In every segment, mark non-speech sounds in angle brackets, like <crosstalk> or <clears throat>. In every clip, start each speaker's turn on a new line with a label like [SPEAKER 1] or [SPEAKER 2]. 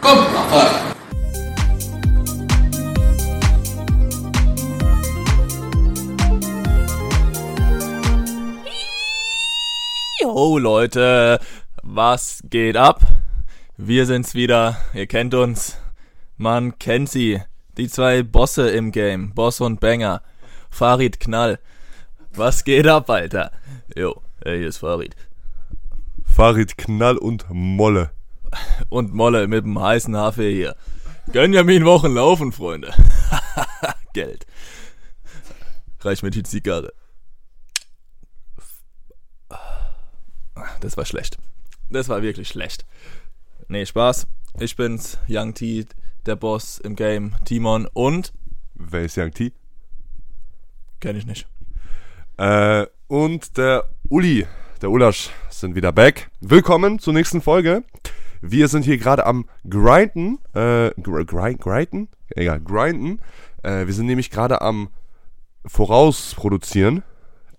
[SPEAKER 1] Komm, mach weiter.
[SPEAKER 2] Jo Leute, was geht ab? Wir sind's wieder, ihr kennt uns. Man kennt sie. Die zwei Bosse im Game, Boss und Banger. Farid Knall. Was geht ab, Alter? Jo, hier ist Farid.
[SPEAKER 3] Farid Knall und Molle.
[SPEAKER 2] Und Molle mit dem heißen Hafer hier. Können ja mir Wochen laufen, Freunde. <laughs> Geld. Reich mir die Zigarre. Das war schlecht. Das war wirklich schlecht. Nee, Spaß. Ich bin's, Young T, der Boss im Game, Timon und
[SPEAKER 3] Wer ist Young T?
[SPEAKER 2] kenn ich nicht.
[SPEAKER 3] Äh, und der Uli, der Ulasch, sind wieder back. Willkommen zur nächsten Folge. Wir sind hier gerade am Grinden. Äh, gr grind, grinden? Egal, grinden. Äh, wir sind nämlich gerade am Vorausproduzieren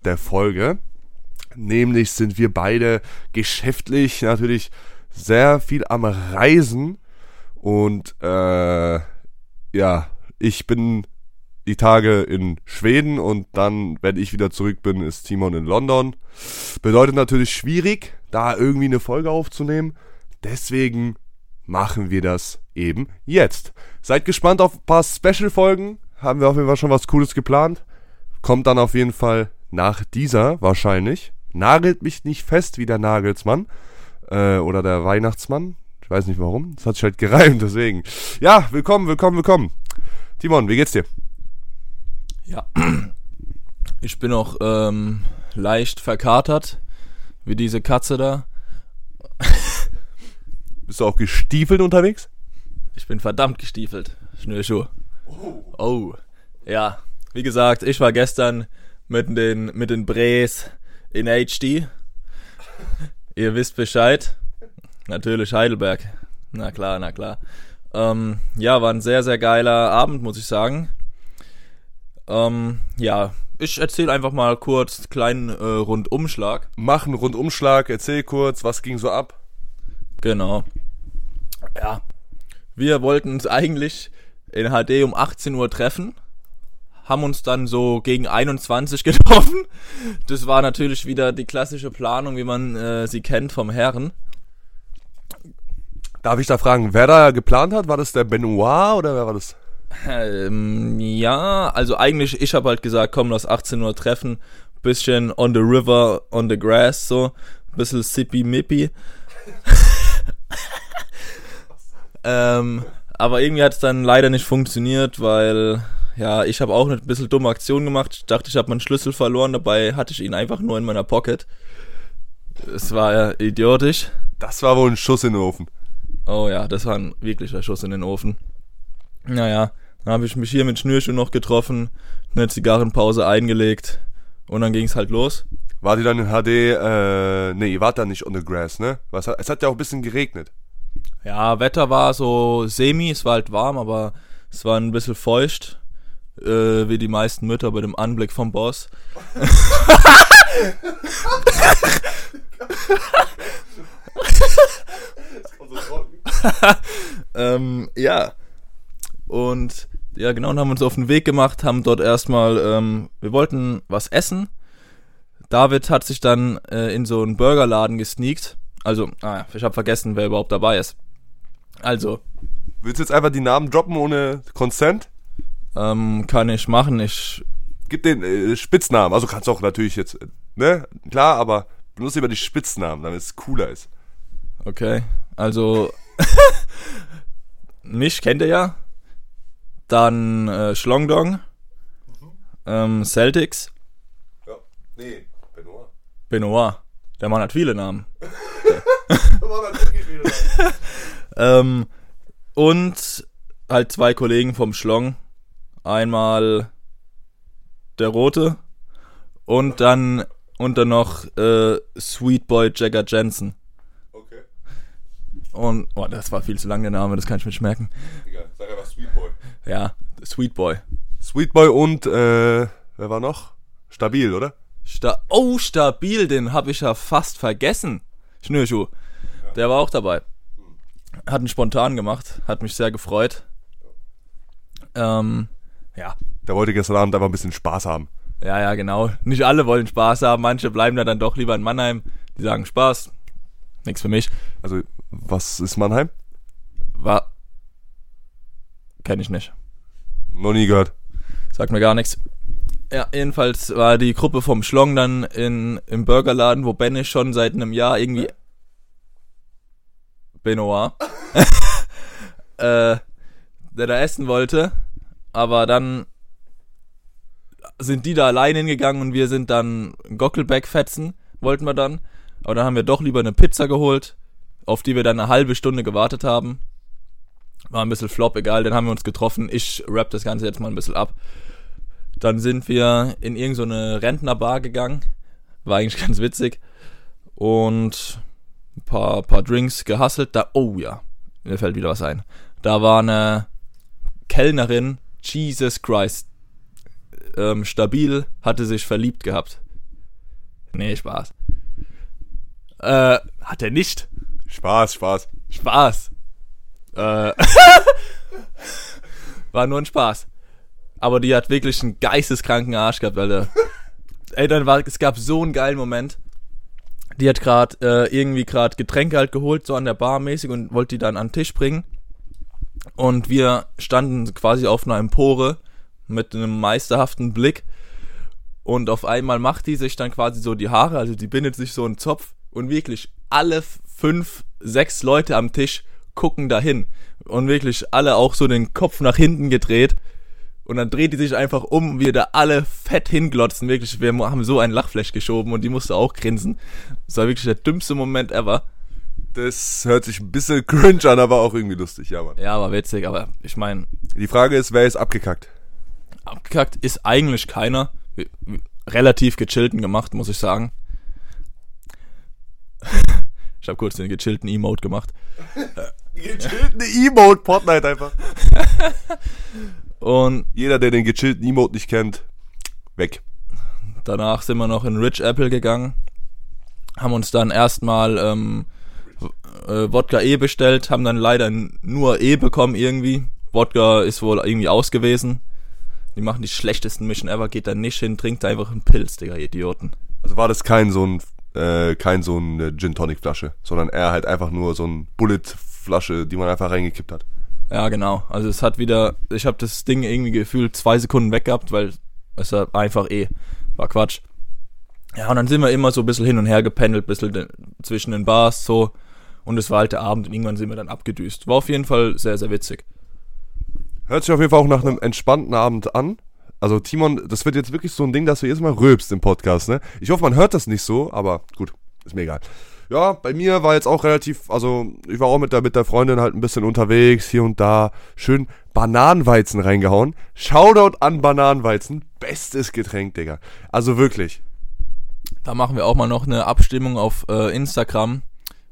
[SPEAKER 3] der Folge. Nämlich sind wir beide geschäftlich natürlich sehr viel am Reisen. Und äh, ja, ich bin die Tage in Schweden und dann, wenn ich wieder zurück bin, ist Timon in London. Bedeutet natürlich schwierig, da irgendwie eine Folge aufzunehmen. Deswegen machen wir das eben jetzt. Seid gespannt auf ein paar Special-Folgen. Haben wir auf jeden Fall schon was Cooles geplant. Kommt dann auf jeden Fall nach dieser wahrscheinlich. Nagelt mich nicht fest wie der Nagelsmann. Äh, oder der Weihnachtsmann. Ich weiß nicht warum. Das hat sich halt gereimt, <laughs> deswegen. Ja, willkommen, willkommen, willkommen. Timon, wie geht's dir?
[SPEAKER 2] Ja. Ich bin auch ähm, leicht verkatert, wie diese Katze da.
[SPEAKER 3] Bist du auch gestiefelt unterwegs?
[SPEAKER 2] Ich bin verdammt gestiefelt. Schnürschuh. Oh. Ja. Wie gesagt, ich war gestern mit den, mit den Brees in HD. Ihr wisst Bescheid. Natürlich Heidelberg. Na klar, na klar. Ähm, ja, war ein sehr, sehr geiler Abend, muss ich sagen. Ähm, ja, ich erzähle einfach mal kurz kleinen äh, Rundumschlag.
[SPEAKER 3] Mach einen Rundumschlag, erzähl kurz, was ging so ab?
[SPEAKER 2] Genau. Ja. Wir wollten uns eigentlich in HD um 18 Uhr treffen. Haben uns dann so gegen 21 <laughs> getroffen. Das war natürlich wieder die klassische Planung, wie man äh, sie kennt vom Herren.
[SPEAKER 3] Darf ich da fragen, wer da geplant hat? War das der Benoit oder wer war das?
[SPEAKER 2] Ähm, ja, also eigentlich, ich habe halt gesagt, komm, lass 18 Uhr treffen. Bisschen on the river, on the grass, so. Bisschen sippy-mippy. <laughs> <laughs> ähm, aber irgendwie hat es dann leider nicht funktioniert, weil, ja, ich habe auch eine bisschen dumme Aktion gemacht. Ich dachte, ich habe meinen Schlüssel verloren, dabei hatte ich ihn einfach nur in meiner Pocket. Es war ja idiotisch.
[SPEAKER 3] Das war wohl ein Schuss in den Ofen.
[SPEAKER 2] Oh ja, das war ein wirklicher Schuss in den Ofen. Naja, dann habe ich mich hier mit Schnürschuh noch getroffen, eine Zigarrenpause eingelegt und dann ging es halt los.
[SPEAKER 3] War die dann in HD, äh, nee, ihr wart da nicht on the grass, ne? Was, es hat ja auch ein bisschen geregnet.
[SPEAKER 2] Ja, Wetter war so semi, es war halt warm, aber es war ein bisschen feucht, äh, wie die meisten Mütter bei dem Anblick vom Boss. ähm, ja. Und ja, genau, und haben uns auf den Weg gemacht, haben dort erstmal, ähm, wir wollten was essen. David hat sich dann äh, in so einen Burgerladen gesneakt. Also, ah, ich habe vergessen, wer überhaupt dabei ist. Also,
[SPEAKER 3] Willst du jetzt einfach die Namen droppen ohne Consent?
[SPEAKER 2] ähm, kann ich machen. Ich,
[SPEAKER 3] Gib den äh, Spitznamen. Also kannst du auch natürlich jetzt, ne? Klar, aber benutze lieber die Spitznamen, damit es cooler ist.
[SPEAKER 2] okay, also, <laughs> mich kennt ihr ja. Dann äh, Schlongdong, ähm, Celtics,
[SPEAKER 3] Ja. Nee, Benoit.
[SPEAKER 2] Benoit. Der Mann hat viele Namen. <laughs> Ähm, und halt zwei Kollegen vom Schlong. Einmal der Rote und dann und dann noch äh, Sweet Boy Jagger Jensen.
[SPEAKER 3] okay.
[SPEAKER 2] Und oh, das war viel zu lang der Name, das kann ich mir nicht merken.
[SPEAKER 3] Egal, sag einfach Sweet Boy.
[SPEAKER 2] Ja, Sweet Boy.
[SPEAKER 3] Sweet Boy und, äh, wer war noch? Stabil, oder?
[SPEAKER 2] Sta oh, stabil, den habe ich ja fast vergessen. Schnürschuh. Der war auch dabei. Hatten spontan gemacht, hat mich sehr gefreut. Ähm, ja,
[SPEAKER 3] Der wollte gestern Abend einfach ein bisschen Spaß haben.
[SPEAKER 2] ja, ja, genau. Nicht alle wollen Spaß haben, manche bleiben da dann doch lieber in Mannheim. Die sagen Spaß, nix für mich.
[SPEAKER 3] Also, was ist Mannheim?
[SPEAKER 2] War, kenne ich nicht.
[SPEAKER 3] Noch nie gehört.
[SPEAKER 2] Sagt mir gar nichts. Ja, jedenfalls war die Gruppe vom Schlong dann in, im Burgerladen, wo Benne schon seit einem Jahr irgendwie. Benoit. <laughs> äh, der da essen wollte. Aber dann sind die da allein hingegangen und wir sind dann Gockelback fetzen, wollten wir dann. Aber dann haben wir doch lieber eine Pizza geholt, auf die wir dann eine halbe Stunde gewartet haben. War ein bisschen flop, egal, dann haben wir uns getroffen. Ich rap das Ganze jetzt mal ein bisschen ab. Dann sind wir in irgendeine so Rentnerbar gegangen. War eigentlich <laughs> ganz witzig. Und ein paar, paar Drinks gehasselt. Da, oh ja, mir fällt wieder was ein. Da war eine Kellnerin, Jesus Christ, ähm, stabil, hatte sich verliebt gehabt. Nee, Spaß. Äh, hat er nicht.
[SPEAKER 3] Spaß, Spaß.
[SPEAKER 2] Spaß. Äh, <laughs> war nur ein Spaß. Aber die hat wirklich einen geisteskranken Arsch gehabt, Alter. <laughs> Ey, dann war, es gab so einen geilen Moment. Die hat gerade äh, irgendwie gerade Getränke halt geholt, so an der Bar mäßig und wollte die dann an den Tisch bringen. Und wir standen quasi auf einer Empore mit einem meisterhaften Blick. Und auf einmal macht die sich dann quasi so die Haare, also die bindet sich so einen Zopf und wirklich alle fünf, sechs Leute am Tisch gucken dahin. Und wirklich alle auch so den Kopf nach hinten gedreht. Und dann dreht die sich einfach um, wir da alle fett hinglotzen. Wirklich, wir haben so ein Lachflash geschoben und die musste auch grinsen. Das war wirklich der dümmste Moment ever.
[SPEAKER 3] Das hört sich ein bisschen cringe an, aber auch irgendwie lustig, ja, Mann.
[SPEAKER 2] Ja, war witzig, aber ich meine,
[SPEAKER 3] Die Frage ist, wer ist abgekackt?
[SPEAKER 2] abgekackt ist eigentlich keiner. Relativ gechillten gemacht, muss ich sagen. <laughs> Ich habe kurz den gechillten Emote gemacht. <laughs>
[SPEAKER 3] Gechillten Emote, Fortnite einfach. <laughs>
[SPEAKER 2] Und
[SPEAKER 3] Jeder, der den gechillten Emote nicht kennt, weg.
[SPEAKER 2] danach sind wir noch in Rich Apple gegangen. Haben uns dann erstmal ähm, äh, Wodka E bestellt, haben dann leider nur E bekommen irgendwie. Wodka ist wohl irgendwie aus gewesen. Die machen die schlechtesten Mission ever, geht da nicht hin, trinkt einfach einen Pilz, Digga, Idioten.
[SPEAKER 3] Also war das kein so ein, äh, kein so ein äh, Gin Tonic Flasche, sondern eher halt einfach nur so ein Bullet Flasche, die man einfach reingekippt hat.
[SPEAKER 2] Ja, genau. Also es hat wieder, ich habe das Ding irgendwie gefühlt zwei Sekunden weg gehabt, weil es war einfach eh, war Quatsch. Ja, und dann sind wir immer so ein bisschen hin und her gependelt, ein bisschen zwischen den Bars, so. Und es war halt der Abend und irgendwann sind wir dann abgedüst. War auf jeden Fall sehr, sehr witzig.
[SPEAKER 3] Hört sich auf jeden Fall auch nach einem entspannten Abend an. Also Timon, das wird jetzt wirklich so ein Ding, dass du jedes Mal rülpst im Podcast, ne? Ich hoffe, man hört das nicht so, aber gut, ist mir egal. Ja, bei mir war jetzt auch relativ, also ich war auch mit der, mit der Freundin halt ein bisschen unterwegs, hier und da. Schön Bananenweizen reingehauen. Shoutout an Bananenweizen. Bestes Getränk, Digga. Also wirklich.
[SPEAKER 2] Da machen wir auch mal noch eine Abstimmung auf äh, Instagram.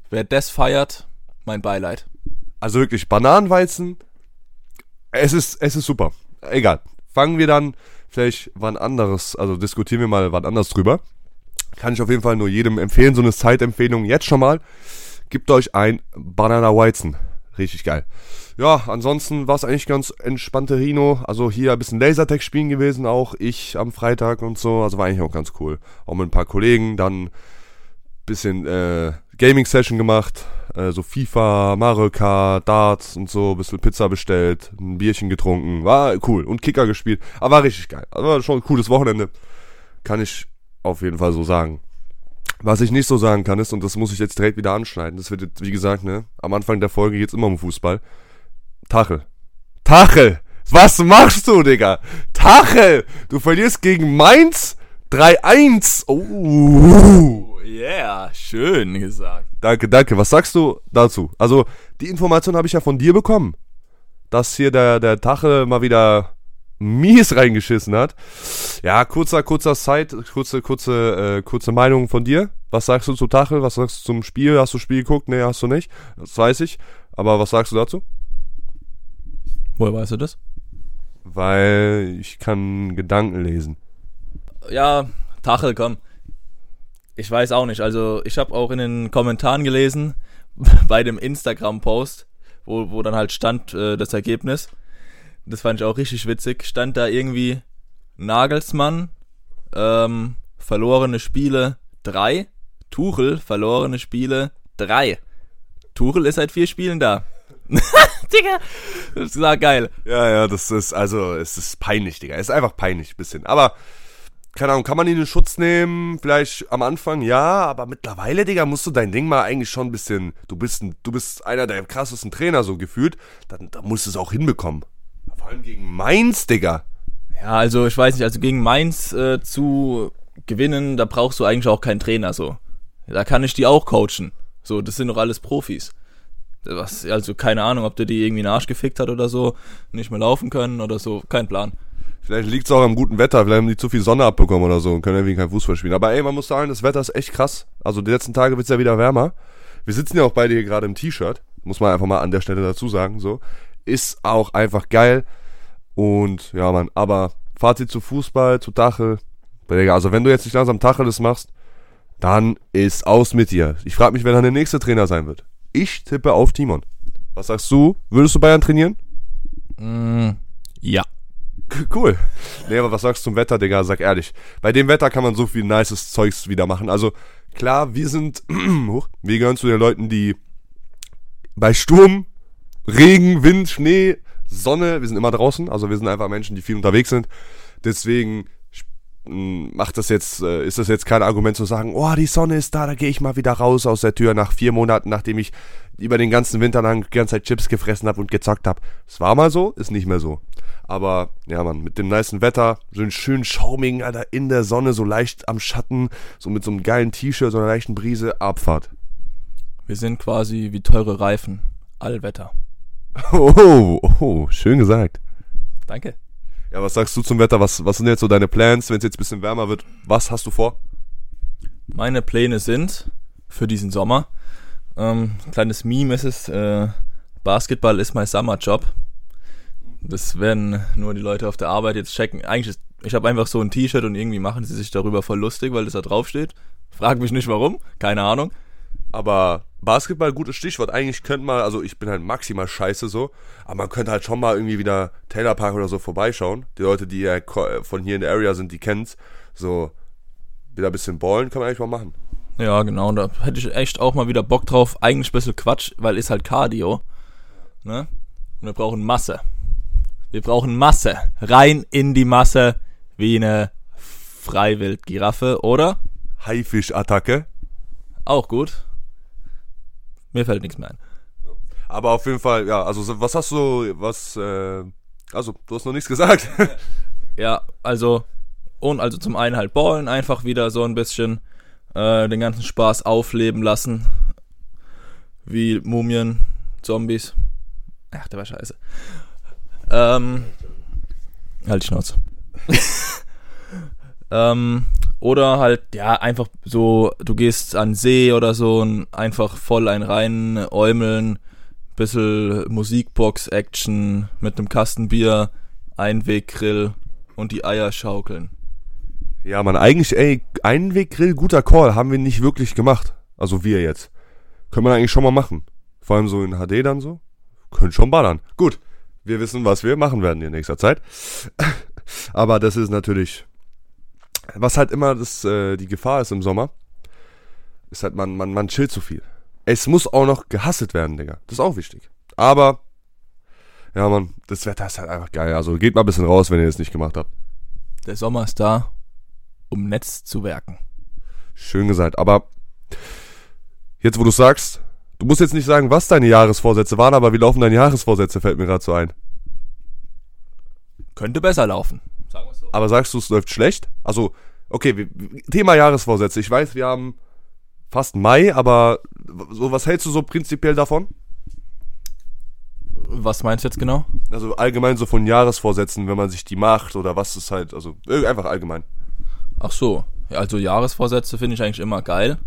[SPEAKER 2] Wer das feiert, mein Beileid.
[SPEAKER 3] Also wirklich, Bananenweizen, es ist, es ist super. Egal. Fangen wir dann vielleicht wann anderes, also diskutieren wir mal wann anders drüber. Kann ich auf jeden Fall nur jedem empfehlen, so eine Zeitempfehlung jetzt schon mal. Gebt euch ein Banana Weizen. Richtig geil. Ja, ansonsten war es eigentlich ganz entspannte Rino. Also hier ein bisschen Lasertag spielen gewesen, auch ich am Freitag und so. Also war eigentlich auch ganz cool. Auch mit ein paar Kollegen. Dann bisschen äh, Gaming-Session gemacht. Äh, so FIFA, Mario Kart, Darts und so. Bisschen Pizza bestellt. Ein Bierchen getrunken. War cool. Und Kicker gespielt. Aber war richtig geil. Also schon ein cooles Wochenende. Kann ich auf jeden Fall so sagen. Was ich nicht so sagen kann ist, und das muss ich jetzt direkt wieder anschneiden, das wird jetzt, wie gesagt, ne, am Anfang der Folge geht's immer um Fußball. Tachel. Tachel! Was machst du, Digga? Tachel! Du verlierst gegen Mainz 3-1. Oh.
[SPEAKER 2] Yeah, schön gesagt.
[SPEAKER 3] Danke, danke. Was sagst du dazu? Also, die Information habe ich ja von dir bekommen. Dass hier der, der Tachel mal wieder mies reingeschissen hat. Ja, kurzer, kurzer Zeit, kurze, kurze, äh, kurze Meinung von dir. Was sagst du zu Tachel? Was sagst du zum Spiel? Hast du das Spiel geguckt? Nee, hast du nicht. Das weiß ich. Aber was sagst du dazu?
[SPEAKER 2] Woher weißt du das?
[SPEAKER 3] Weil ich kann Gedanken lesen.
[SPEAKER 2] Ja, Tachel, komm. Ich weiß auch nicht. Also, ich habe auch in den Kommentaren gelesen, <laughs> bei dem Instagram-Post, wo, wo dann halt stand äh, das Ergebnis. Das fand ich auch richtig witzig. Stand da irgendwie Nagelsmann, ähm, verlorene Spiele drei, Tuchel, verlorene Spiele drei. Tuchel ist seit vier Spielen da. <laughs> Digga, das war geil.
[SPEAKER 3] Ja, ja, das ist, also, es ist peinlich, Digga. Es ist einfach peinlich, bisschen. Aber, keine Ahnung, kann man ihn in Schutz nehmen? Vielleicht am Anfang, ja, aber mittlerweile, Digga, musst du dein Ding mal eigentlich schon ein bisschen, du bist, ein, du bist einer der krassesten Trainer so gefühlt, dann, dann musst du es auch hinbekommen. Vor allem gegen Mainz, Digga.
[SPEAKER 2] Ja, also ich weiß nicht, also gegen Mainz äh, zu gewinnen, da brauchst du eigentlich auch keinen Trainer so. Da kann ich die auch coachen. So, das sind doch alles Profis. Was, also keine Ahnung, ob der die irgendwie in den Arsch gefickt hat oder so, nicht mehr laufen können oder so, kein Plan.
[SPEAKER 3] Vielleicht liegt es auch am guten Wetter, vielleicht haben die zu viel Sonne abbekommen oder so und können irgendwie kein Fußball spielen. Aber ey, man muss sagen, das Wetter ist echt krass. Also die letzten Tage wird es ja wieder wärmer. Wir sitzen ja auch beide hier gerade im T-Shirt, muss man einfach mal an der Stelle dazu sagen, so. Ist auch einfach geil. Und ja, man, aber Fazit zu Fußball, zu Dachel. Also wenn du jetzt nicht langsam Tacheles machst, dann ist aus mit dir. Ich frage mich, wer dann der nächste Trainer sein wird. Ich tippe auf Timon. Was sagst du? Würdest du Bayern trainieren?
[SPEAKER 2] Mm, ja.
[SPEAKER 3] Cool. Nee, aber was sagst du zum Wetter, Digga? Sag ehrlich. Bei dem Wetter kann man so viel nices Zeugs wieder machen. Also, klar, wir sind, <clears throat> wir gehören zu den Leuten, die bei Sturm, Regen, Wind, Schnee, Sonne, wir sind immer draußen. Also, wir sind einfach Menschen, die viel unterwegs sind. Deswegen macht das jetzt, äh, ist das jetzt kein Argument zu sagen, oh, die Sonne ist da, da gehe ich mal wieder raus aus der Tür nach vier Monaten, nachdem ich über den ganzen Winter lang die ganze Zeit Chips gefressen habe und gezockt habe. Es war mal so, ist nicht mehr so. Aber ja, man, mit dem niceen Wetter, so einen schönen schaumigen, Alter, in der Sonne, so leicht am Schatten, so mit so einem geilen T-Shirt, so einer leichten Brise, Abfahrt.
[SPEAKER 2] Wir sind quasi wie teure Reifen. Allwetter.
[SPEAKER 3] Oh, oh, schön gesagt.
[SPEAKER 2] Danke.
[SPEAKER 3] Ja, was sagst du zum Wetter? Was, was sind jetzt so deine Plans, wenn es jetzt ein bisschen wärmer wird? Was hast du vor?
[SPEAKER 2] Meine Pläne sind für diesen Sommer. Ähm, kleines Meme ist es, äh, Basketball ist mein Summerjob. Das werden nur die Leute auf der Arbeit jetzt checken. Eigentlich ist, ich habe einfach so ein T-Shirt und irgendwie machen sie sich darüber voll lustig, weil das da draufsteht. Frag mich nicht warum, keine Ahnung.
[SPEAKER 3] Aber Basketball, gutes Stichwort. Eigentlich könnte man, also ich bin halt maximal scheiße so, aber man könnte halt schon mal irgendwie wieder Taylor Park oder so vorbeischauen. Die Leute, die ja von hier in der Area sind, die kennen's. So, wieder ein bisschen ballen kann man eigentlich mal machen.
[SPEAKER 2] Ja, genau, da hätte ich echt auch mal wieder Bock drauf. Eigentlich ein bisschen Quatsch, weil ist halt Cardio. Ne? Und wir brauchen Masse. Wir brauchen Masse. Rein in die Masse, wie eine Freiwild-Giraffe, oder?
[SPEAKER 3] Haifisch-Attacke.
[SPEAKER 2] Auch gut. Mir fällt nichts mehr ein.
[SPEAKER 3] Aber auf jeden Fall, ja, also was hast du, was, äh, also du hast noch nichts gesagt. <laughs>
[SPEAKER 2] ja, also, und also zum einen halt ballen, einfach wieder so ein bisschen äh, den ganzen Spaß aufleben lassen. Wie Mumien, Zombies. Ach, der war scheiße. Ähm, halt die Schnauze. <laughs> ähm, oder halt, ja, einfach so, du gehst an See oder so und einfach voll ein rein äumeln, bisschen Musikbox-Action mit einem Kasten Bier, Einweggrill und die Eier schaukeln.
[SPEAKER 3] Ja, man, eigentlich, ey, Einweggrill, guter Call, haben wir nicht wirklich gemacht. Also wir jetzt. Können wir eigentlich schon mal machen. Vor allem so in HD dann so. Können schon ballern. Gut, wir wissen, was wir machen werden in nächster Zeit. <laughs> Aber das ist natürlich was halt immer das, äh, die Gefahr ist im Sommer, ist halt, man, man, man chillt zu viel. Es muss auch noch gehasselt werden, Digga. Das ist auch wichtig. Aber, ja, man, das Wetter ist halt einfach geil. Also geht mal ein bisschen raus, wenn ihr das nicht gemacht habt.
[SPEAKER 2] Der Sommer ist da, um Netz zu werken.
[SPEAKER 3] Schön gesagt. Aber jetzt, wo du sagst, du musst jetzt nicht sagen, was deine Jahresvorsätze waren, aber wie laufen deine Jahresvorsätze, fällt mir gerade so ein.
[SPEAKER 2] Könnte besser laufen.
[SPEAKER 3] Aber sagst du, es läuft schlecht? Also, okay, Thema Jahresvorsätze. Ich weiß, wir haben fast Mai, aber so, was hältst du so prinzipiell davon?
[SPEAKER 2] Was meinst du jetzt genau?
[SPEAKER 3] Also allgemein so von Jahresvorsätzen, wenn man sich die macht oder was ist halt, also einfach allgemein.
[SPEAKER 2] Ach so, also Jahresvorsätze finde ich eigentlich immer geil.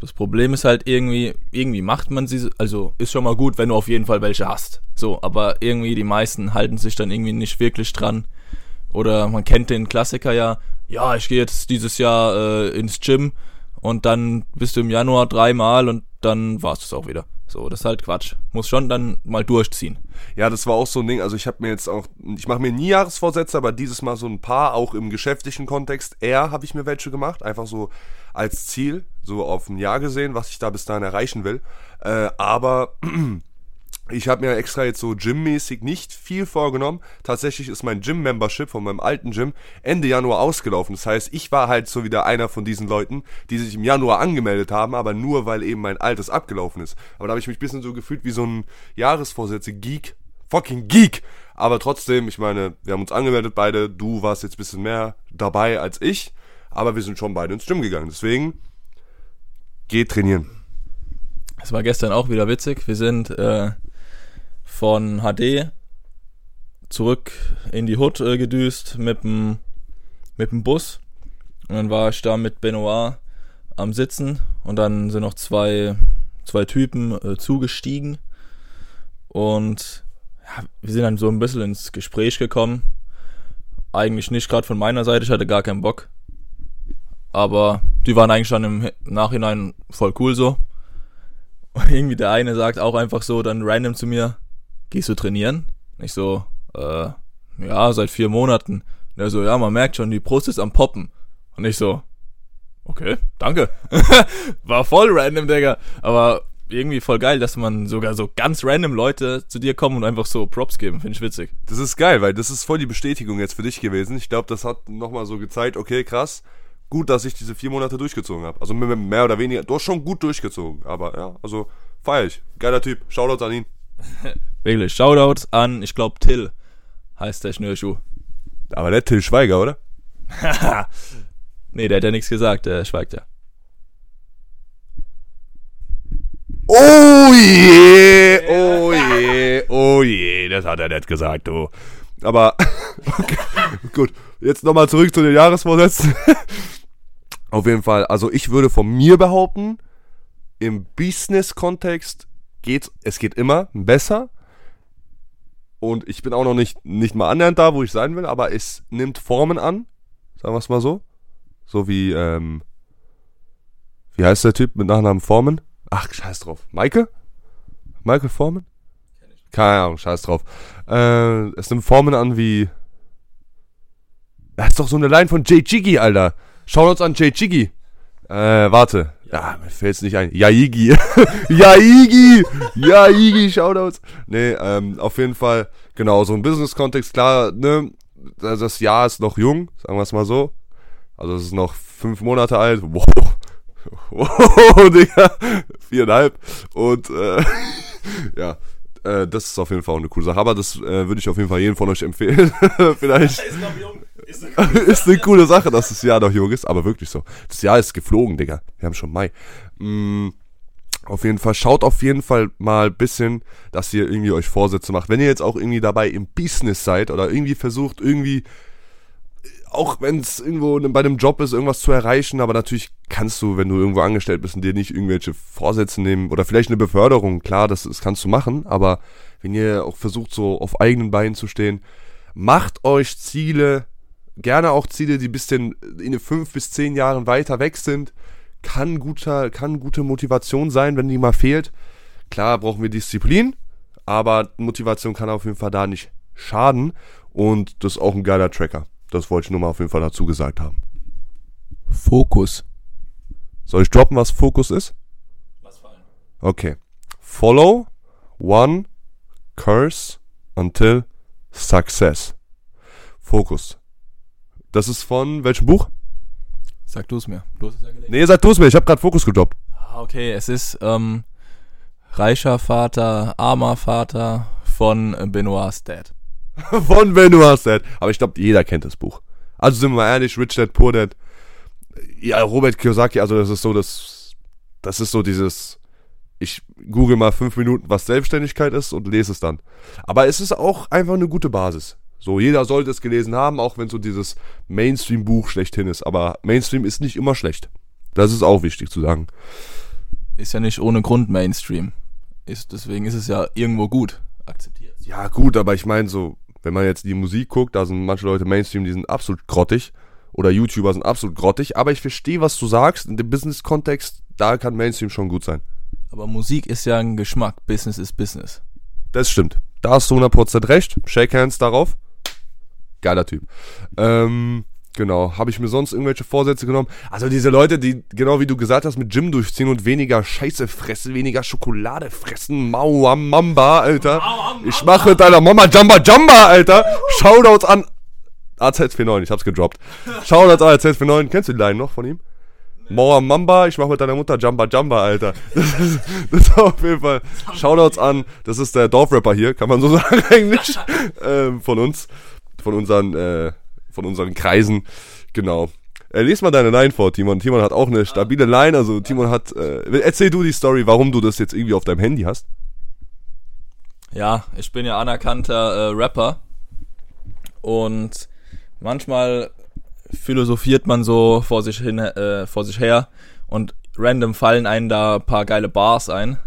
[SPEAKER 2] Das Problem ist halt irgendwie, irgendwie macht man sie, also ist schon mal gut, wenn du auf jeden Fall welche hast. So, aber irgendwie die meisten halten sich dann irgendwie nicht wirklich dran. Oder man kennt den Klassiker ja, ja, ich gehe jetzt dieses Jahr äh, ins Gym und dann bist du im Januar dreimal und dann war's das auch wieder. So, das ist halt Quatsch. Muss schon dann mal durchziehen.
[SPEAKER 3] Ja, das war auch so ein Ding. Also ich habe mir jetzt auch, ich mache mir nie Jahresvorsätze, aber dieses Mal so ein paar, auch im geschäftlichen Kontext. Eher habe ich mir welche gemacht, einfach so als Ziel, so auf ein Jahr gesehen, was ich da bis dahin erreichen will. Äh, aber ich habe mir extra jetzt so gymmäßig nicht viel vorgenommen. Tatsächlich ist mein Gym-Membership von meinem alten Gym Ende Januar ausgelaufen. Das heißt, ich war halt so wieder einer von diesen Leuten, die sich im Januar angemeldet haben, aber nur weil eben mein altes abgelaufen ist. Aber da habe ich mich ein bisschen so gefühlt wie so ein Jahresvorsätze-Geek. Fucking Geek! Aber trotzdem, ich meine, wir haben uns angemeldet beide. Du warst jetzt ein bisschen mehr dabei als ich. Aber wir sind schon beide ins Gym gegangen. Deswegen, geh trainieren.
[SPEAKER 2] Es war gestern auch wieder witzig. Wir sind äh, von HD zurück in die Hood äh, gedüst mit dem mit dem Bus und dann war ich da mit Benoit am Sitzen und dann sind noch zwei zwei Typen äh, zugestiegen und ja, wir sind dann so ein bisschen ins Gespräch gekommen. Eigentlich nicht gerade von meiner Seite, ich hatte gar keinen Bock. Aber die waren eigentlich dann im Nachhinein voll cool so. <laughs> Und irgendwie der eine sagt auch einfach so dann random zu mir, gehst du trainieren? Ich so, äh, ja, seit vier Monaten. Und er so, ja, man merkt schon, die Brust ist am Poppen. Und ich so, okay, danke. <laughs> War voll random, Digga. Aber irgendwie voll geil, dass man sogar so ganz random Leute zu dir kommen und einfach so Props geben. Finde ich witzig.
[SPEAKER 3] Das ist geil, weil das ist voll die Bestätigung jetzt für dich gewesen. Ich glaube, das hat nochmal so gezeigt, okay, krass, gut, dass ich diese vier Monate durchgezogen habe. Also mehr oder weniger, du hast schon gut durchgezogen. Aber ja, also feier ich. Geiler Typ. Shoutouts an ihn. <laughs>
[SPEAKER 2] Wirklich, Shoutouts an, ich glaube, Till heißt der Schnürschuh.
[SPEAKER 3] Aber der Till Schweiger, oder? <laughs>
[SPEAKER 2] nee, der hat ja nichts gesagt, der schweigt ja.
[SPEAKER 3] Oh je, oh je, oh je, das hat er nicht gesagt, du. Aber, <laughs> okay, gut, jetzt nochmal zurück zu den Jahresvorsätzen. Auf jeden Fall, also ich würde von mir behaupten, im Business-Kontext geht es geht immer besser. Und ich bin auch noch nicht, nicht mal annähernd da, wo ich sein will, aber es nimmt Formen an, sagen wir es mal so. So wie, ähm, wie heißt der Typ mit Nachnamen Formen? Ach, scheiß drauf. Maike? Michael Formen? Keine Ahnung, scheiß drauf. Äh, es nimmt Formen an wie. Das ist doch so eine Line von Jay Jiggy, Alter. Schauen uns an Jay Jiggy. Äh, warte. Ja, mir fällt's nicht ein. Yaigi. <laughs> Yaigi. Yaigi, Shoutouts. Nee, ähm, auf jeden Fall, genau, so ein Business-Kontext, klar, ne, das Jahr ist noch jung, sagen wir es mal so. Also es ist noch fünf Monate alt. Wow. Wow, <laughs> Digga. Viereinhalb. Und, äh, <laughs> ja, äh, das ist auf jeden Fall auch eine coole Sache. Aber das äh, würde ich auf jeden Fall jedem von euch empfehlen. Vielleicht. Ist noch jung. Ist eine, coole <laughs> ist eine coole Sache, dass das Jahr noch jung ist, aber wirklich so. Das Jahr ist geflogen, Digga. Wir haben schon Mai. Mm, auf jeden Fall, schaut auf jeden Fall mal ein bisschen, dass ihr irgendwie euch Vorsätze macht. Wenn ihr jetzt auch irgendwie dabei im Business seid oder irgendwie versucht, irgendwie, auch wenn es irgendwo bei einem Job ist, irgendwas zu erreichen, aber natürlich kannst du, wenn du irgendwo angestellt bist und dir nicht irgendwelche Vorsätze nehmen oder vielleicht eine Beförderung, klar, das, das kannst du machen, aber wenn ihr auch versucht, so auf eigenen Beinen zu stehen, macht euch Ziele, gerne auch Ziele, die bisschen in fünf bis zehn Jahren weiter weg sind. Kann guter, kann gute Motivation sein, wenn die mal fehlt. Klar brauchen wir Disziplin, aber Motivation kann auf jeden Fall da nicht schaden. Und das ist auch ein geiler Tracker. Das wollte ich nur mal auf jeden Fall dazu gesagt haben.
[SPEAKER 2] Fokus.
[SPEAKER 3] Soll ich droppen, was Fokus ist? Was fallen? Okay. Follow one curse until success. Fokus. Das ist von welchem Buch?
[SPEAKER 2] Sag du es mir. Du hast es
[SPEAKER 3] ja gelesen. Nee, sag du es mir. Ich habe gerade Fokus gedroppt.
[SPEAKER 2] Ah, okay. Es ist ähm, Reicher Vater, armer Vater von Benoit's Dad. <laughs>
[SPEAKER 3] von Benoit's Dad. Aber ich glaube, jeder kennt das Buch. Also sind wir mal ehrlich, Rich Dad, Poor Dad. Ja, Robert Kiyosaki, also das ist so das, das ist so dieses, ich google mal fünf Minuten, was Selbstständigkeit ist und lese es dann. Aber es ist auch einfach eine gute Basis. So, jeder sollte es gelesen haben, auch wenn so dieses Mainstream-Buch schlechthin ist. Aber Mainstream ist nicht immer schlecht. Das ist auch wichtig zu sagen.
[SPEAKER 2] Ist ja nicht ohne Grund Mainstream. Ist, deswegen ist es ja irgendwo gut akzeptiert.
[SPEAKER 3] Ja, gut, aber ich meine so, wenn man jetzt die Musik guckt, da sind manche Leute Mainstream, die sind absolut grottig. Oder YouTuber sind absolut grottig. Aber ich verstehe, was du sagst. In dem Business-Kontext, da kann Mainstream schon gut sein.
[SPEAKER 2] Aber Musik ist ja ein Geschmack. Business ist Business.
[SPEAKER 3] Das stimmt. Da hast du 100% recht. Shake hands darauf. Geiler Typ. Ähm, genau. Habe ich mir sonst irgendwelche Vorsätze genommen? Also diese Leute, die, genau wie du gesagt hast, mit Gym durchziehen und weniger Scheiße fressen, weniger Schokolade fressen. Mau Mamba, Alter. Ich mache mit deiner Mama Jamba Jamba, Alter. Shoutouts an AZ49, ich hab's gedroppt. Shoutouts an AZ49. Kennst du die Line noch von ihm? Mauer Mamba, ich mach mit deiner Mutter Jamba Jamba, Alter. <laughs> Das ist, das ist auf jeden Fall. Shoutouts an, das ist der Dorfrapper hier, kann man so <laughs> sagen eigentlich, ähm, von uns, von unseren, äh, von unseren Kreisen, genau. Äh, lies mal deine Line vor, Timon. Timon hat auch eine stabile Line, also Timon hat, äh, erzähl du die Story, warum du das jetzt irgendwie auf deinem Handy hast.
[SPEAKER 2] Ja, ich bin ja anerkannter äh, Rapper und manchmal philosophiert man so vor sich hin, äh, vor sich her und random fallen einen da ein paar geile Bars ein.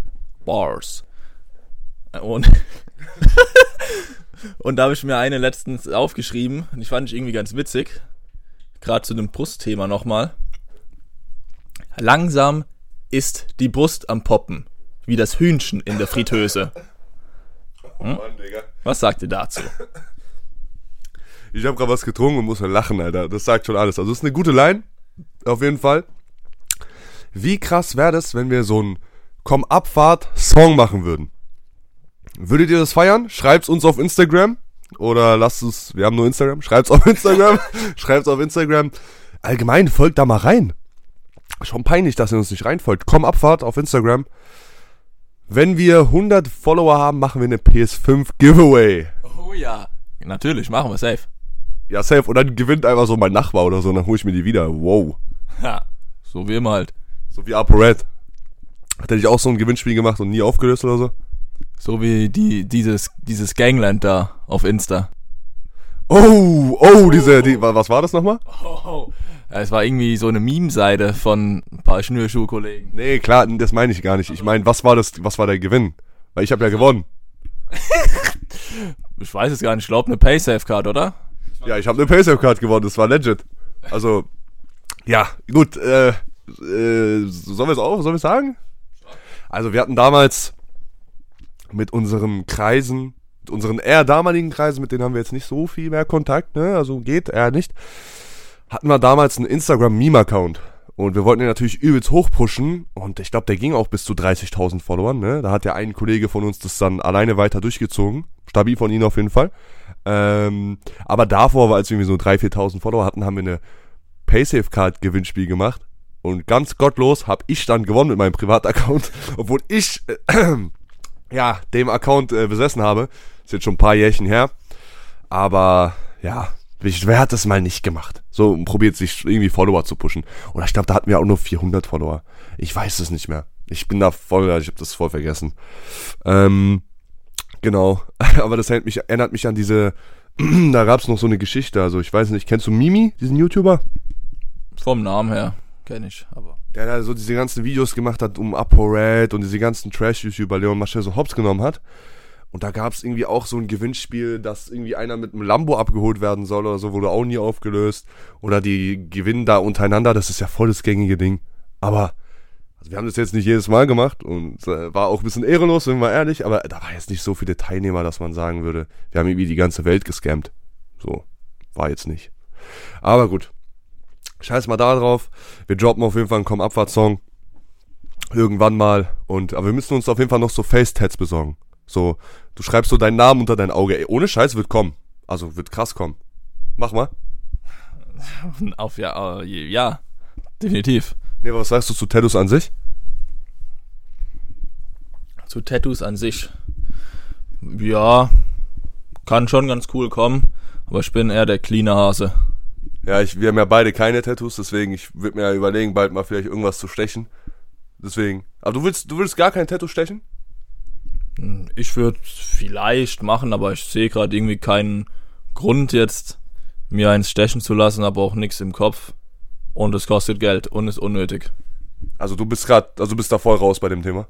[SPEAKER 2] Bars. Und, <laughs> <laughs> und da habe ich mir eine letztens aufgeschrieben und ich fand ich irgendwie ganz witzig. Gerade zu dem Brustthema nochmal. Langsam ist die Brust am Poppen, wie das Hühnchen in der Fritteuse. Hm?
[SPEAKER 3] Mann, Digga.
[SPEAKER 2] Was sagt ihr dazu?
[SPEAKER 3] Ich habe gerade was getrunken und muss halt lachen, Alter. Das sagt schon alles. Also, das ist eine gute Line. Auf jeden Fall. Wie krass wäre das, wenn wir so einen Komm-Abfahrt-Song machen würden? Würdet ihr das feiern? Schreibt's uns auf Instagram. Oder lasst es, wir haben nur Instagram. Schreibt's auf Instagram. <laughs> Schreibt's auf Instagram. Allgemein, folgt da mal rein. Schon peinlich, dass ihr uns nicht reinfolgt. Komm, Abfahrt auf Instagram. Wenn wir 100 Follower haben, machen wir eine PS5 Giveaway.
[SPEAKER 2] Oh ja. Natürlich, machen wir safe.
[SPEAKER 3] Ja, safe. Und dann gewinnt einfach so mein Nachbar oder so, und dann hole ich mir die wieder. Wow.
[SPEAKER 2] Ja, so wie immer halt.
[SPEAKER 3] So wie ApoRed. Hat er nicht auch so ein Gewinnspiel gemacht und nie aufgelöst oder so?
[SPEAKER 2] So wie die, dieses, dieses Gangland da auf Insta.
[SPEAKER 3] Oh, oh, diese, die, wa- was war das nochmal?
[SPEAKER 2] Oh. Ja, es war irgendwie so eine Meme-Seite von ein paar Schnürschuhkollegen.
[SPEAKER 3] Nee, klar, das meine ich gar nicht. Ich meine, was war das, was war der Gewinn? Weil ich habe ja gewonnen. <laughs>
[SPEAKER 2] Ich weiß es gar nicht, ich glaube eine Paysafe-Card, oder?
[SPEAKER 3] Ja, ich habe eine Paysafe-Card gewonnen, das war legit. Also, ja, gut, äh, äh, sollen wir es auch, sollen wir sagen? Also, wir hatten damals mit unseren Kreisen, mit unseren eher damaligen Kreisen, mit denen haben wir jetzt nicht so viel mehr Kontakt, ne, also geht eher nicht, hatten wir damals einen Instagram-Meme-Account. Und wir wollten den natürlich übelst hochpushen. Und ich glaube, der ging auch bis zu 30.000 Followern. Ne? Da hat ja ein Kollege von uns das dann alleine weiter durchgezogen. Stabil von ihnen auf jeden Fall. Ähm, aber davor, als wir irgendwie so 3.000, 4.000 Follower hatten, haben wir eine Paysafe-Card-Gewinnspiel gemacht. Und ganz gottlos habe ich dann gewonnen mit meinem Privataccount. <laughs> Obwohl ich, äh, ja, dem Account äh, besessen habe. Ist jetzt schon ein paar Jährchen her. Aber, ja, wer hat das mal nicht gemacht? So, probiert sich irgendwie Follower zu pushen. Oder ich glaube, da hatten wir auch nur 400 Follower. Ich weiß es nicht mehr. Ich bin da voll, ich habe das voll vergessen. Ähm, genau. <laughs> Aber das erinnert mich, erinnert mich an diese, <clears throat> da gab's noch so eine Geschichte. Also ich weiß nicht, kennst du Mimi, diesen YouTuber?
[SPEAKER 2] Vom Namen her kenne ich, aber.
[SPEAKER 3] Der da so diese ganzen Videos gemacht hat um ApoRed und diese ganzen Trash-YouTuber Leon Mascher so hops genommen hat. Und da gab's irgendwie auch so ein Gewinnspiel, dass irgendwie einer mit einem Lambo abgeholt werden soll oder so, wurde auch nie aufgelöst. Oder die gewinnen da untereinander, das ist ja voll das gängige Ding. Aber also wir haben das jetzt nicht jedes Mal gemacht und äh, war auch ein bisschen ehrenlos, wenn wir ehrlich, aber da war jetzt nicht so viele Teilnehmer, dass man sagen würde, wir haben irgendwie die ganze Welt gescammt. So, war jetzt nicht. Aber gut. Scheiß mal da drauf. Wir droppen auf jeden Fall einen Komm-Abfahrt-Song. Irgendwann mal. Und, aber wir müssen uns auf jeden Fall noch so Face-Tats besorgen. So, du schreibst so deinen Namen unter dein Auge. Ey, ohne Scheiß wird kommen. Also wird krass kommen. Mach mal. <laughs>
[SPEAKER 2] Auf ja, äh, ja, definitiv.
[SPEAKER 3] Nee, aber was sagst du zu Tattoos an sich?
[SPEAKER 2] Zu Tattoos an sich. Ja, kann schon ganz cool kommen, aber ich bin eher der cleane Hase.
[SPEAKER 3] Ja, ich, wir haben ja beide keine Tattoos, deswegen, ich würde mir ja überlegen, bald mal vielleicht irgendwas zu stechen. Deswegen. Aber du willst, du willst gar kein Tattoo stechen?
[SPEAKER 2] Ich würde vielleicht machen, aber ich sehe gerade irgendwie keinen Grund jetzt, mir eins stechen zu lassen, aber auch nichts im Kopf. Und es kostet Geld und ist unnötig.
[SPEAKER 3] Also du bist grad, also du bist da voll raus bei dem Thema.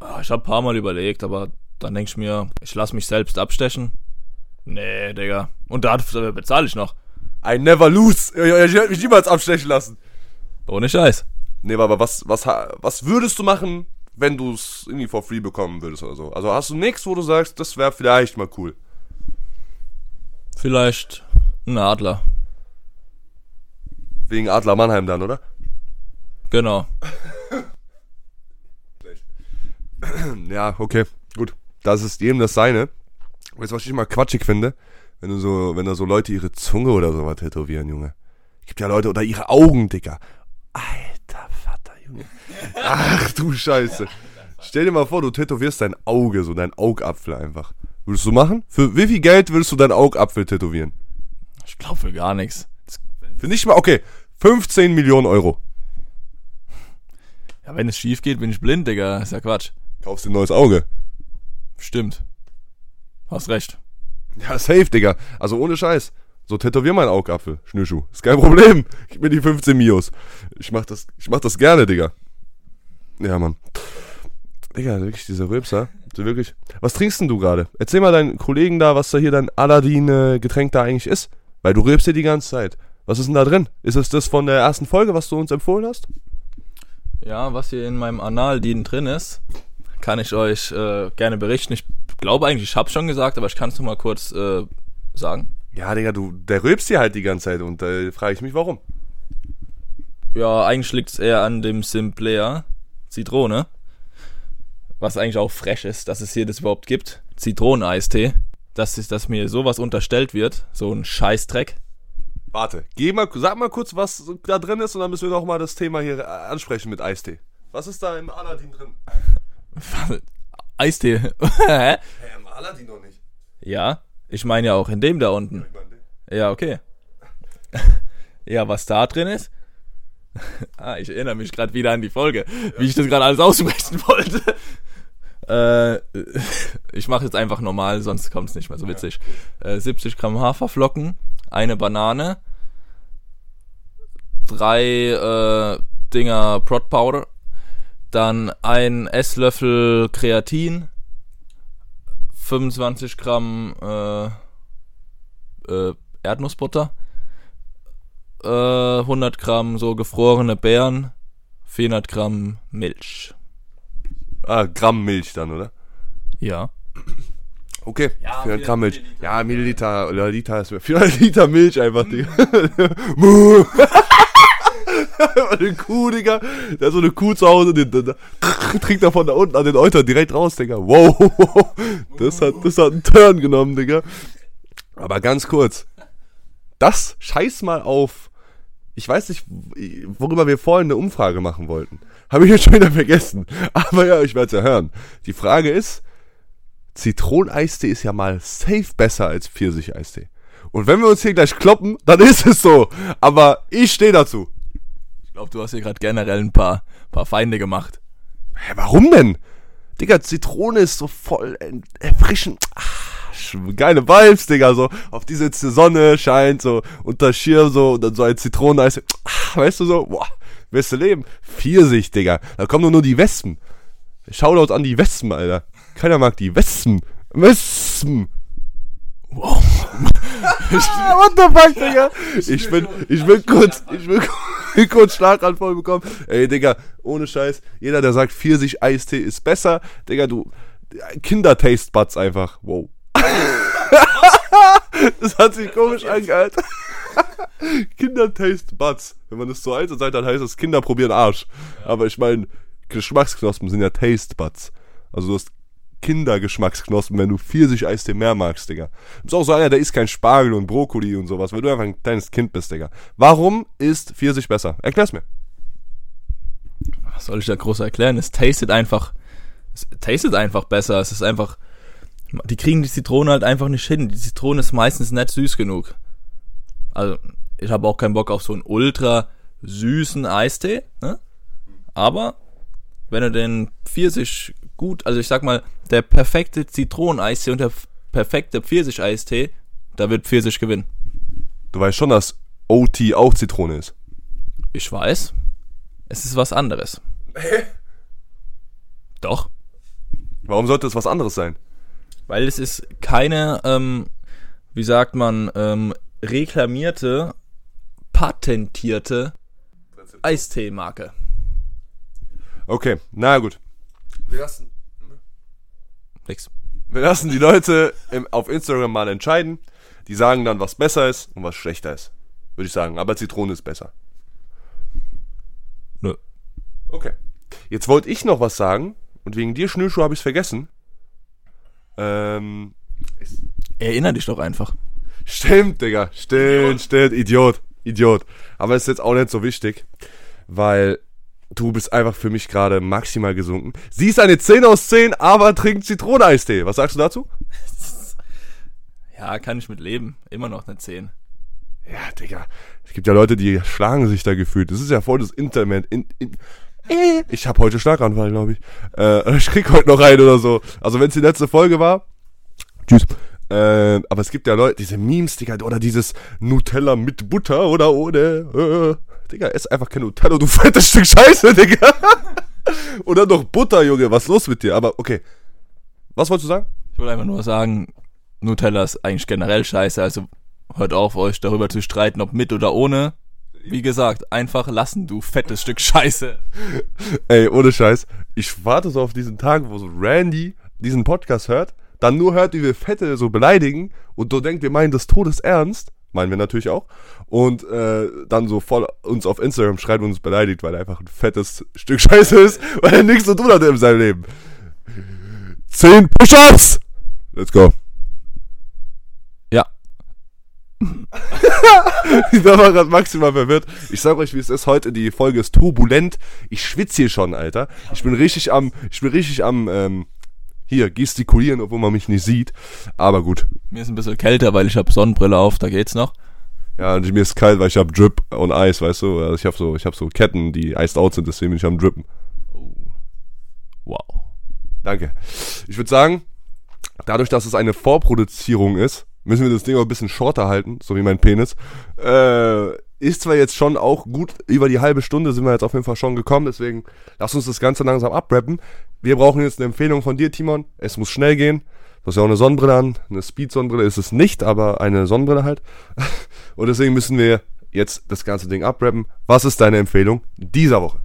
[SPEAKER 2] Ah, Ich habe paar Mal überlegt, aber dann denk ich mir, ich lass mich selbst abstechen. Nee, Digga. Und dafür bezahle ich noch.
[SPEAKER 3] I never lose. Ich werde mich niemals abstechen lassen.
[SPEAKER 2] Ohne Scheiß.
[SPEAKER 3] Nee, aber was, was, was würdest du machen, wenn du es irgendwie for free bekommen würdest oder so? Also hast du nichts, wo du sagst, das wäre vielleicht mal cool.
[SPEAKER 2] Vielleicht ein Adler.
[SPEAKER 3] Wegen Adler Mannheim dann, oder?
[SPEAKER 2] Genau.
[SPEAKER 3] Ja, okay, gut. Das ist jedem das seine. Weißt du, was ich immer quatschig finde? Wenn du so, wenn da so Leute ihre Zunge oder sowas tätowieren, Junge. Gibt ja Leute, oder ihre Augen, Dicker. Alter Vater, Junge. Ach du Scheiße. Stell dir mal vor, du tätowierst dein Auge, so dein Augapfel einfach. Würdest du machen? Für wie viel Geld würdest du dein Augapfel tätowieren?
[SPEAKER 2] Ich glaube für gar nichts.
[SPEAKER 3] Für nicht mal, okay, 15 Millionen Euro.
[SPEAKER 2] Ja, wenn es schief geht, bin ich blind, Digga. Ist ja Quatsch.
[SPEAKER 3] Kaufst dir ein neues Auge.
[SPEAKER 2] Stimmt. Hast recht.
[SPEAKER 3] Ja, safe, Digga. Also ohne Scheiß. So tätowier meinen Augapfel, Schnürschuh. Ist kein Problem. Gib mir die 15 Mios. Ich mach das, ich mach das gerne, Digga. Ja, Mann. Digga, wirklich, dieser Rülpser. So wirklich. Was trinkst denn du gerade? Erzähl mal deinen Kollegen da, was da hier dein Aladdin-Getränk da eigentlich ist. Weil du rülpst hier die ganze Zeit. Was ist denn da drin? Ist es das von der ersten Folge, was du uns empfohlen hast?
[SPEAKER 2] Ja, was hier in meinem Analdien drin ist, kann ich euch äh, gerne berichten. Ich glaube eigentlich, ich hab's schon gesagt, aber ich kann es noch mal kurz äh, sagen.
[SPEAKER 3] Ja, Digga, du, der rülpst hier halt die ganze Zeit und da äh, frage ich mich, warum.
[SPEAKER 2] Ja, eigentlich liegt's eher an dem Simplea Zitrone. Was eigentlich auch fresh ist, dass es hier das überhaupt gibt. Zitroneneistee. Dass, ist, dass mir sowas unterstellt wird. So ein Scheißdreck.
[SPEAKER 3] Warte, geh mal, sag mal kurz, was da drin ist und dann müssen wir noch mal das Thema hier äh, ansprechen mit Eistee. Was ist da im Aladdin drin? <laughs>
[SPEAKER 2] Eistee. Hä?
[SPEAKER 3] Hä, im Aladdin doch nicht.
[SPEAKER 2] ja, ich meine ja auch in dem da unten. Ja, okay. <laughs> ja, was da drin ist? <laughs> ah, ich erinnere mich gerade wieder an die Folge, wie ich das gerade alles aussprechen wollte. äh, ich mache jetzt einfach normal, sonst kommt es nicht mehr so witzig. Äh, 70 Gramm Haferflocken, eine Banane, drei äh, Dinger Prot Powder, dann ein Esslöffel Kreatin, 25 Gramm äh, äh, Erdnussbutter, äh, 100 Gramm so gefrorene Beeren, 400 Gramm Milch.
[SPEAKER 3] Ah, Gramm Milch dann, oder?
[SPEAKER 2] Ja.
[SPEAKER 3] Okay,
[SPEAKER 2] Ja,
[SPEAKER 3] 400 Gramm Milch.
[SPEAKER 2] Milliliter.
[SPEAKER 3] Ja, Milliliter, oder Liter ist mir <laughs> 400 Liter Milch einfach, Digga. <laughs> <laughs> <laughs> Eine Kuh, Digga. Der hat so eine Kuh zu Hause, den, den, trinkt er von da unten an den Euter direkt raus, Digga. Wow, <laughs> das hat, das hat einen Turn genommen, Digga. Aber ganz kurz. Das scheiß mal auf. Ich weiß nicht, worüber wir vorhin eine Umfrage machen wollten. Habe ich jetzt schon wieder vergessen. Aber ja, ich werde es ja hören. Die Frage ist, Zitroneneistee ist ja mal safe besser als Pfirsicheistee. Und wenn wir uns hier gleich kloppen, dann ist es so. Aber ich stehe dazu.
[SPEAKER 2] Glaube, du hast hier gerade generell ein paar, paar Feinde gemacht.
[SPEAKER 3] Hä, warum denn? Digga, Zitrone ist so voll erfrischend. Ah, sch- geile Vibes, Digga, so. Auf diese jetzt die Sonne scheint, so unter Schirm, so, und dann so ein Zitroneneis. Ah, weißt du so, boah, beste Leben. Pfirsich, Digga. Da kommen doch nur die Wespen. Shoutout an die Wespen, Alter. Keiner mag die Wespen. Wespen.
[SPEAKER 2] Wow.
[SPEAKER 3] Ah, <laughs> what the fuck, Digga? Ich bin, ich bin kurz, ich bin kurz <laughs> Schlaganfall bekommen. Ey, Digga, ohne Scheiß. Jeder, der sagt, Pfirsich-Eistee ist besser, Digga, du, Kinder-Taste-Buds einfach. Wow. <laughs> das hat sich komisch angehört. <laughs> Kinder-Taste-Buds. Wenn man das so eins sagt, dann heißt es Kinder probieren Arsch. Aber ich meine, Geschmacksknospen sind ja Taste-Buds. Also du hast Kindergeschmacksknospen, wenn du Pfirsich-Eistee mehr magst, Digga. Du bist auch so einer, der isst kein Spargel und Brokkoli und sowas, weil du einfach ein kleines Kind bist, Digga. Warum ist Pfirsich besser? Erklär's mir.
[SPEAKER 2] Was soll ich da groß erklären? Es tastet einfach, es tastet einfach besser. Es ist einfach, die kriegen die Zitrone halt einfach nicht hin. Die Zitrone ist meistens nicht süß genug. Also, ich habe auch keinen Bock auf so einen ultra süßen Eistee, ne? Aber, wenn du den Pfirsich gut, also ich sag mal, der perfekte Zitroneneistee und der perfekte Pfirsicheistee, da wird Pfirsich gewinnen.
[SPEAKER 3] Du weißt schon, dass OT auch Zitrone ist.
[SPEAKER 2] Ich weiß, es ist was anderes. Doch.
[SPEAKER 3] Warum sollte es was anderes sein?
[SPEAKER 2] Weil es ist keine, ähm, wie sagt man, ähm, reklamierte, patentierte Eistee-Marke.
[SPEAKER 3] Okay, na gut. Wir lassen,
[SPEAKER 2] Nix.
[SPEAKER 3] wir lassen die Leute im, auf Instagram mal entscheiden. Die sagen dann, was besser ist und was schlechter ist. Würde ich sagen. Aber Zitrone ist besser.
[SPEAKER 2] Nö.
[SPEAKER 3] Okay. Jetzt wollte ich noch was sagen. Und wegen dir, Schnürschuh, habe ich es vergessen. Ähm,
[SPEAKER 2] Erinner dich doch einfach.
[SPEAKER 3] Stimmt, Digga. Stimmt, stimmt. Idiot. Idiot. Aber ist jetzt auch nicht so wichtig. Weil du bist einfach für mich gerade maximal gesunken. Sie ist eine 10 aus 10, aber trinkt Zitroneneistee. Was sagst du dazu? <laughs>
[SPEAKER 2] Ja, kann ich mit leben. Immer noch eine 10.
[SPEAKER 3] Ja, Digga. Es gibt ja Leute, die schlagen sich da gefühlt. Das ist ja voll das Internet. In, in, äh, ich habe heute Schlaganfall, glaube ich. Äh, ich krieg heute noch einen oder so. Also wenn es die letzte Folge war. Tschüss. Äh, aber es gibt ja Leute, diese Memes, Digga, oder dieses Nutella mit Butter oder ohne. Äh, Digga, ess einfach kein Nutella, du <laughs> fettes Stück Scheiße, Digga. <laughs> oder noch Butter, Junge. Was ist los mit dir? Aber okay. Was wolltest du sagen?
[SPEAKER 2] Ich wollte einfach nur sagen, Nutella ist eigentlich generell scheiße, also hört auf, euch darüber zu streiten, ob mit oder ohne. Wie gesagt, einfach lassen, du fettes Stück Scheiße. <laughs>
[SPEAKER 3] Ey, ohne Scheiß. Ich warte so auf diesen Tag, wo so Randy diesen Podcast hört, dann nur hört, wie wir Fette so beleidigen und so denkt, wir meinen das Todesernst. Meinen wir natürlich auch. Und äh, dann so voll uns auf Instagram schreibt und uns beleidigt, weil er einfach ein fettes Stück Scheiße ist, weil er nichts zu tun hatte in seinem Leben. Zehn Push-Ups! Let's go.
[SPEAKER 2] Ja,
[SPEAKER 3] Ich war gerade maximal verwirrt. Ich sag euch, wie es ist. Heute die Folge ist turbulent. Ich schwitze hier schon, Alter. Ich bin richtig am, ich bin richtig am, ähm, hier gestikulieren, obwohl man mich nicht sieht. Aber gut.
[SPEAKER 2] mir ist ein bisschen kälter, weil ich habe Sonnenbrille auf, da geht's noch.
[SPEAKER 3] Ja, und mir ist kalt, weil ich hab Drip und Eis, weißt du. Also ich habe so, ich habe so Ketten, die iced out sind, deswegen bin ich am Drippen.
[SPEAKER 2] Oh. Wow.
[SPEAKER 3] Danke. Ich würde sagen, dadurch, dass es eine Vorproduzierung ist, müssen wir das Ding auch ein bisschen shorter halten, so wie mein Penis. Äh, ist zwar jetzt schon auch gut, über die halbe Stunde sind wir jetzt auf jeden Fall schon gekommen, deswegen lass uns das Ganze langsam abrappen. Wir brauchen jetzt eine Empfehlung von dir, Timon. Es muss schnell gehen. Du hast ja auch eine Sonnenbrille an. Eine Speed-Sonnenbrille ist es nicht, aber eine Sonnenbrille halt. <laughs> Und deswegen müssen wir jetzt das ganze Ding abrappen. Was ist deine Empfehlung dieser Woche?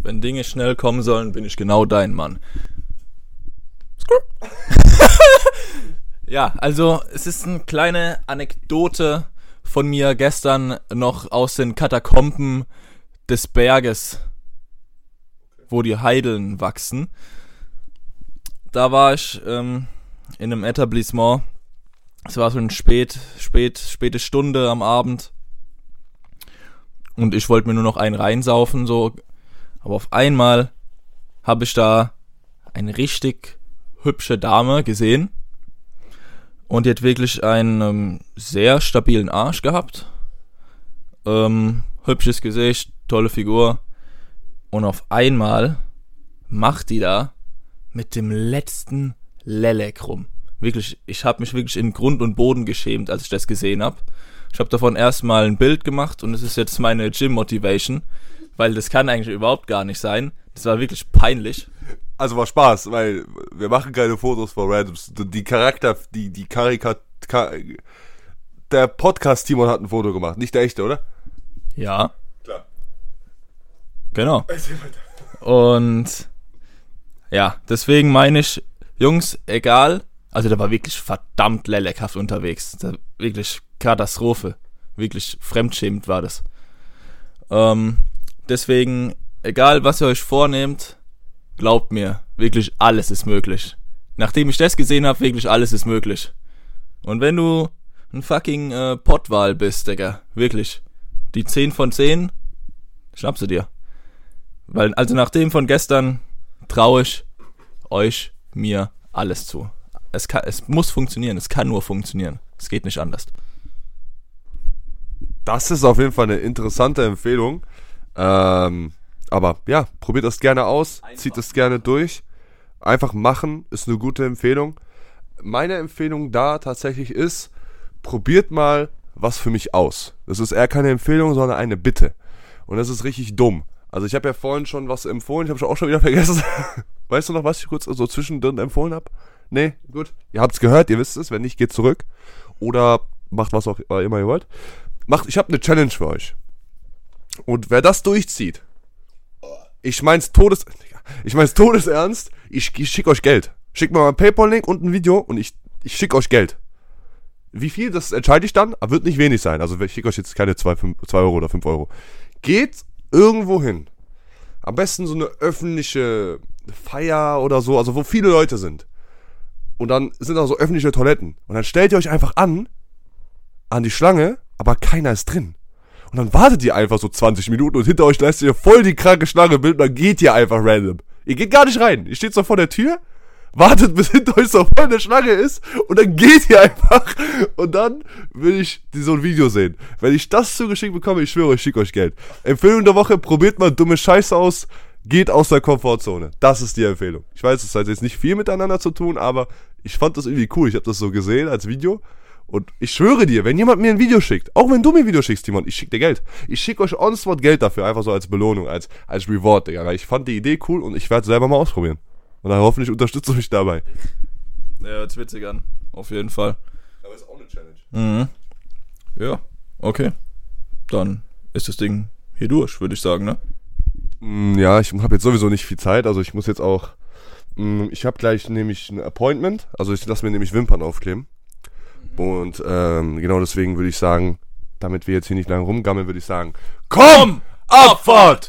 [SPEAKER 2] Wenn Dinge schnell kommen sollen, bin ich genau dein Mann. <laughs> ja, also es ist eine kleine Anekdote von mir gestern noch aus den Katakomben des Berges, wo die Heideln wachsen. Da war ich ähm, in einem Etablissement. Es war so eine spät, spät, späte Stunde am Abend. Und ich wollte mir nur noch einen reinsaufen, so aber auf einmal habe ich da eine richtig hübsche Dame gesehen. Und die hat wirklich einen ähm, sehr stabilen Arsch gehabt. Ähm, hübsches Gesicht, tolle Figur. Und auf einmal macht die da mit dem letzten Lelek rum. Wirklich, ich habe mich wirklich in Grund und Boden geschämt, als ich das gesehen habe. Ich habe davon erstmal ein Bild gemacht und es ist jetzt meine Gym-Motivation weil das kann eigentlich überhaupt gar nicht sein. Das war wirklich peinlich.
[SPEAKER 3] Also war Spaß, weil wir machen keine Fotos von Randoms. Die Charakter, die, die Karikatur, der Podcast Timon hat ein Foto gemacht, nicht der echte, oder?
[SPEAKER 2] Ja. Genau. Und ja, deswegen meine ich, Jungs, egal. Also der war wirklich verdammt lelekhaft unterwegs. Wirklich Katastrophe. Wirklich fremdschämend war das. Ähm, deswegen, egal was ihr euch vornehmt, glaubt mir, wirklich alles ist möglich. Nachdem ich das gesehen habe, wirklich alles ist möglich. Und wenn du ein fucking äh, Pottwal bist, Digga, wirklich, die 10 von 10, schnapp sie dir. Weil, also nach dem von gestern traue ich euch, mir alles zu. Es, kann, es muss funktionieren, es kann nur funktionieren. Es geht nicht anders.
[SPEAKER 3] Das ist auf jeden Fall eine interessante Empfehlung. Ähm, aber ja, probiert das gerne aus, zieht es gerne durch. Einfach machen ist eine gute Empfehlung. Meine Empfehlung da tatsächlich ist, probiert mal was für mich aus. Das ist eher keine Empfehlung, sondern eine Bitte. Und das ist richtig dumm. Also ich habe ja vorhin schon was empfohlen, ich habe auch schon wieder <laughs> vergessen. weißt du noch, was ich kurz so zwischendrin empfohlen habe? Nee, gut. Ihr habt's gehört, ihr wisst es. Wenn nicht, geht zurück. Oder macht was auch immer ihr wollt. Macht, ich habe eine Challenge für euch. Und wer das durchzieht, Ich mein's Todes... Ich mein's Todesernst. Ich, ich schick euch Geld. Schickt mir mal einen Paypal-Link und ein Video und ich, ich schick euch Geld. Wie viel, das entscheide ich dann, aber wird nicht wenig sein. Also ich schicke euch jetzt keine 2 Euro oder 5 Euro. Geht irgendwo hin. Am besten so eine öffentliche Feier oder so, also wo viele Leute sind. Und dann sind da so öffentliche Toiletten. Und dann stellt ihr euch einfach an, an die Schlange, aber keiner ist drin. Und dann wartet ihr einfach so 20 Minuten und hinter euch lässt ihr voll die kranke Schlange bilden, dann geht ihr einfach random. Ihr geht gar nicht rein. Ihr steht so vor der Tür, wartet bis hinter euch so voll eine Schlange ist und dann geht ihr einfach. Und dann will ich so ein Video sehen. Wenn ich das zugeschickt bekomme, ich schwöre, ich schicke euch Geld. Empfehlung der Woche, probiert mal dumme Scheiße aus, geht aus der Komfortzone. Das ist die Empfehlung. Ich weiß, es hat jetzt nicht viel miteinander zu tun, aber ich fand das irgendwie cool. Ich habe das so gesehen als Video. Und ich schwöre dir, wenn jemand mir ein Video schickt, auch wenn du mir ein Video schickst, Timon, ich schicke dir Geld. Ich schicke euch on Geld dafür, einfach so als Belohnung, als, als Reward, Digga. Ich fand die Idee cool und ich werde selber mal ausprobieren. Und dann hoffentlich unterstützt du mich dabei.
[SPEAKER 2] Ja, hört's witzig an. Auf jeden Fall.
[SPEAKER 3] Aber ist auch eine Challenge.
[SPEAKER 2] Mhm. Ja, okay. Dann ist das Ding hier durch, würde ich sagen, ne?
[SPEAKER 3] Mm, Ja, ich habe jetzt sowieso nicht viel Zeit, also ich muss jetzt auch. mm, Ich habe gleich nämlich ein Appointment, also ich lasse mir nämlich Wimpern aufkleben. Und ähm, genau deswegen würde ich sagen, damit wir jetzt hier nicht lange rumgammeln, würde ich sagen, komm, Abfahrt!